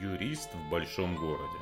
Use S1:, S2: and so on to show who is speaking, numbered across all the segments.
S1: Юрист в большом городе.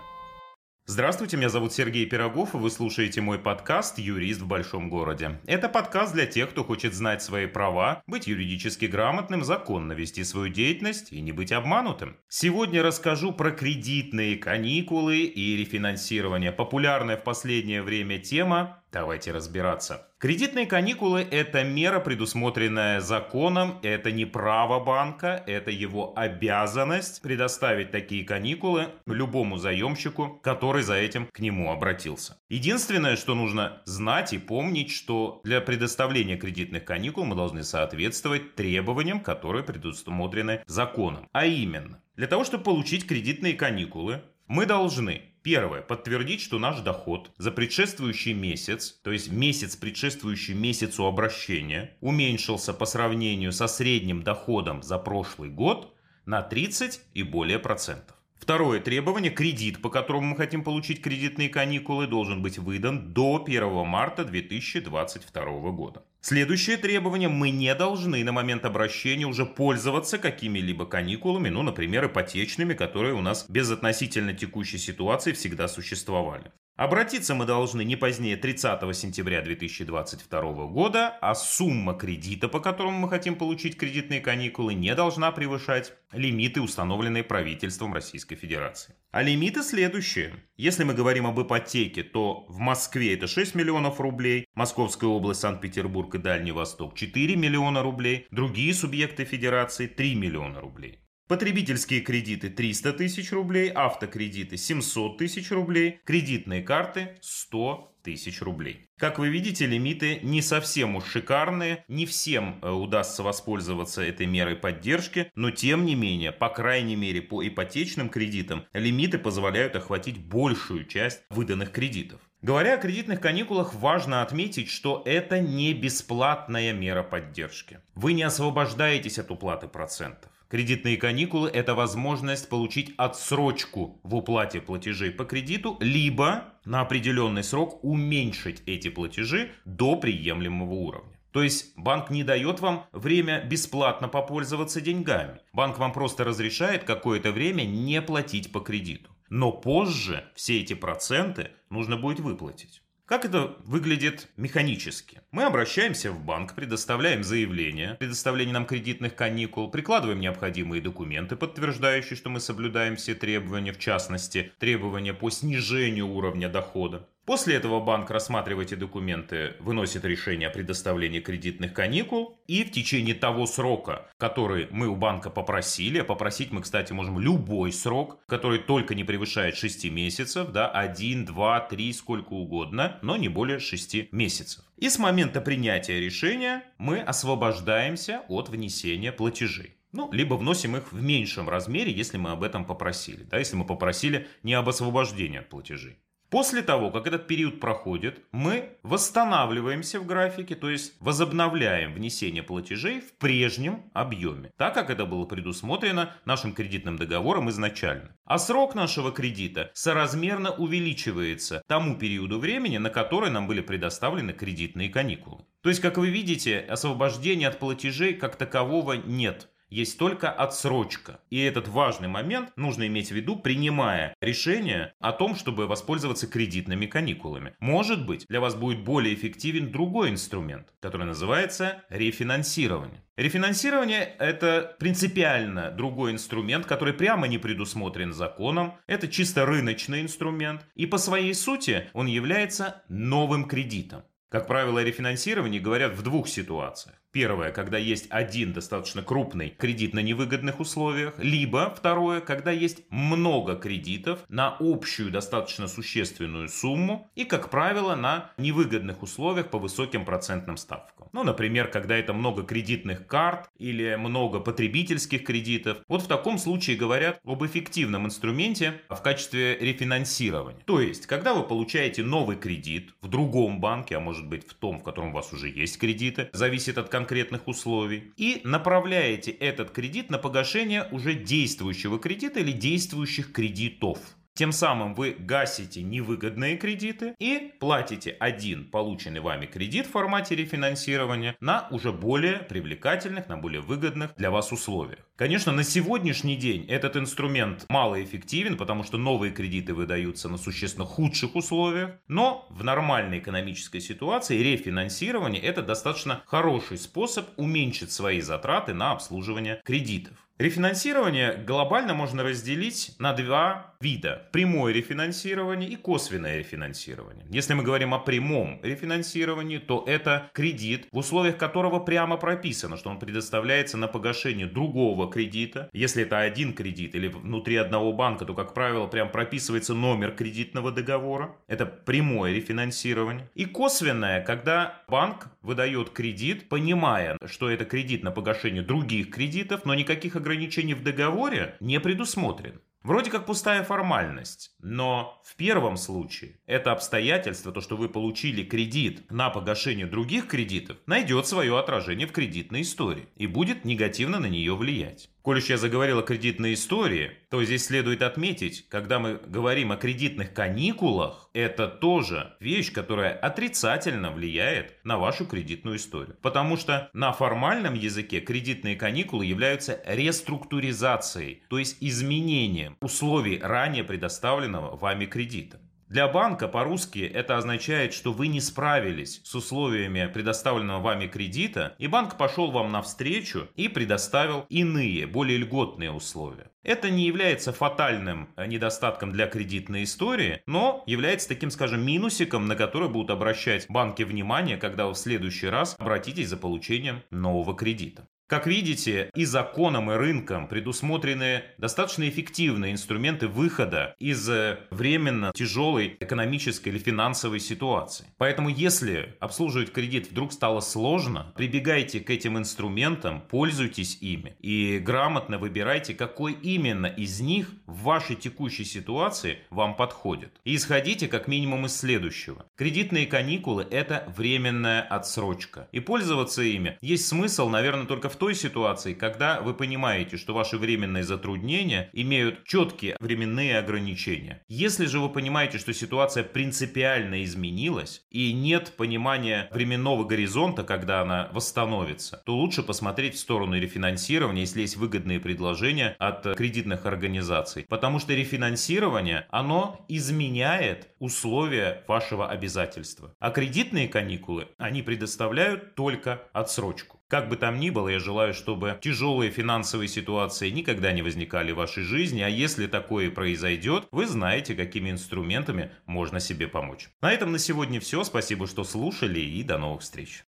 S1: Здравствуйте, меня зовут Сергей Пирогов, и вы слушаете мой подкаст «Юрист в большом городе». Это подкаст для тех, кто хочет знать свои права, быть юридически грамотным, законно вести свою деятельность и не быть обманутым. Сегодня расскажу про кредитные каникулы и рефинансирование. Популярная в последнее время тема Давайте разбираться. Кредитные каникулы – это мера, предусмотренная законом, это не право банка, это его обязанность предоставить такие каникулы любому заемщику, который за этим к нему обратился. Единственное, что нужно знать и помнить, что для предоставления кредитных каникул мы должны соответствовать требованиям, которые предусмотрены законом. А именно, для того, чтобы получить кредитные каникулы, мы должны Первое. Подтвердить, что наш доход за предшествующий месяц, то есть месяц, предшествующий месяцу обращения, уменьшился по сравнению со средним доходом за прошлый год на 30 и более процентов. Второе требование – кредит, по которому мы хотим получить кредитные каникулы, должен быть выдан до 1 марта 2022 года. Следующее требование – мы не должны на момент обращения уже пользоваться какими-либо каникулами, ну, например, ипотечными, которые у нас без относительно текущей ситуации всегда существовали. Обратиться мы должны не позднее 30 сентября 2022 года, а сумма кредита, по которому мы хотим получить кредитные каникулы, не должна превышать лимиты, установленные правительством Российской Федерации. А лимиты следующие. Если мы говорим об ипотеке, то в Москве это 6 миллионов рублей, Московская область, Санкт-Петербург и Дальний Восток 4 миллиона рублей, другие субъекты Федерации 3 миллиона рублей. Потребительские кредиты 300 тысяч рублей, автокредиты 700 тысяч рублей, кредитные карты 100 тысяч рублей. Как вы видите, лимиты не совсем уж шикарные, не всем э, удастся воспользоваться этой мерой поддержки, но тем не менее, по крайней мере по ипотечным кредитам, лимиты позволяют охватить большую часть выданных кредитов. Говоря о кредитных каникулах, важно отметить, что это не бесплатная мера поддержки. Вы не освобождаетесь от уплаты процентов. Кредитные каникулы – это возможность получить отсрочку в уплате платежей по кредиту, либо на определенный срок уменьшить эти платежи до приемлемого уровня. То есть банк не дает вам время бесплатно попользоваться деньгами. Банк вам просто разрешает какое-то время не платить по кредиту. Но позже все эти проценты нужно будет выплатить. Как это выглядит механически? Мы обращаемся в банк, предоставляем заявление, предоставление нам кредитных каникул, прикладываем необходимые документы, подтверждающие, что мы соблюдаем все требования, в частности, требования по снижению уровня дохода. После этого банк рассматривает эти документы, выносит решение о предоставлении кредитных каникул, и в течение того срока, который мы у банка попросили, а попросить мы, кстати, можем любой срок, который только не превышает 6 месяцев, да, 1, 2, 3, сколько угодно, но не более 6 месяцев. И с момента принятия решения мы освобождаемся от внесения платежей. Ну, либо вносим их в меньшем размере, если мы об этом попросили. Да, если мы попросили не об освобождении от платежей. После того, как этот период проходит, мы восстанавливаемся в графике, то есть возобновляем внесение платежей в прежнем объеме, так как это было предусмотрено нашим кредитным договором изначально. А срок нашего кредита соразмерно увеличивается тому периоду времени, на который нам были предоставлены кредитные каникулы. То есть, как вы видите, освобождения от платежей как такового нет есть только отсрочка. И этот важный момент нужно иметь в виду, принимая решение о том, чтобы воспользоваться кредитными каникулами. Может быть, для вас будет более эффективен другой инструмент, который называется рефинансирование. Рефинансирование – это принципиально другой инструмент, который прямо не предусмотрен законом. Это чисто рыночный инструмент. И по своей сути он является новым кредитом. Как правило, рефинансирование говорят в двух ситуациях. Первое, когда есть один достаточно крупный кредит на невыгодных условиях, либо второе, когда есть много кредитов на общую достаточно существенную сумму и, как правило, на невыгодных условиях по высоким процентным ставкам. Ну, например, когда это много кредитных карт или много потребительских кредитов. Вот в таком случае говорят об эффективном инструменте в качестве рефинансирования. То есть, когда вы получаете новый кредит в другом банке, а может быть в том, в котором у вас уже есть кредиты, зависит от конкретных условий, и направляете этот кредит на погашение уже действующего кредита или действующих кредитов. Тем самым вы гасите невыгодные кредиты и платите один полученный вами кредит в формате рефинансирования на уже более привлекательных, на более выгодных для вас условиях. Конечно, на сегодняшний день этот инструмент малоэффективен, потому что новые кредиты выдаются на существенно худших условиях, но в нормальной экономической ситуации рефинансирование это достаточно хороший способ уменьшить свои затраты на обслуживание кредитов. Рефинансирование глобально можно разделить на два вида. Прямое рефинансирование и косвенное рефинансирование. Если мы говорим о прямом рефинансировании, то это кредит, в условиях которого прямо прописано, что он предоставляется на погашение другого кредита. Если это один кредит или внутри одного банка, то, как правило, прям прописывается номер кредитного договора. Это прямое рефинансирование. И косвенное, когда банк выдает кредит, понимая, что это кредит на погашение других кредитов, но никаких ограничений в договоре не предусмотрен. Вроде как пустая формальность, но в первом случае это обстоятельство, то, что вы получили кредит на погашение других кредитов, найдет свое отражение в кредитной истории и будет негативно на нее влиять. Коль уж я заговорил о кредитной истории, то здесь следует отметить, когда мы говорим о кредитных каникулах, это тоже вещь, которая отрицательно влияет на вашу кредитную историю. Потому что на формальном языке кредитные каникулы являются реструктуризацией, то есть изменением условий ранее предоставленного вами кредита. Для банка по-русски это означает, что вы не справились с условиями предоставленного вами кредита, и банк пошел вам навстречу и предоставил иные, более льготные условия. Это не является фатальным э, недостатком для кредитной истории, но является таким, скажем, минусиком, на который будут обращать банки внимание, когда вы в следующий раз обратитесь за получением нового кредита. Как видите, и законом, и рынком предусмотрены достаточно эффективные инструменты выхода из э, временно тяжелой экономической или финансовой ситуации. Поэтому, если обслуживать кредит вдруг стало сложно, прибегайте к этим инструментам, пользуйтесь ими и грамотно выбирайте, какой именно из них в вашей текущей ситуации вам подходит. И исходите как минимум из следующего. Кредитные каникулы – это временная отсрочка. И пользоваться ими есть смысл, наверное, только в той ситуации, когда вы понимаете, что ваши временные затруднения имеют четкие временные ограничения. Если же вы понимаете, что ситуация принципиально изменилась и нет понимания временного горизонта, когда она восстановится, то лучше посмотреть в сторону рефинансирования, если есть выгодные предложения от кредитных организаций. Потому что рефинансирование, оно изменяет условия вашего обязательства. А кредитные каникулы, они предоставляют только отсрочку. Как бы там ни было, я желаю, чтобы тяжелые финансовые ситуации никогда не возникали в вашей жизни, а если такое произойдет, вы знаете, какими инструментами можно себе помочь. На этом на сегодня все. Спасибо, что слушали и до новых встреч.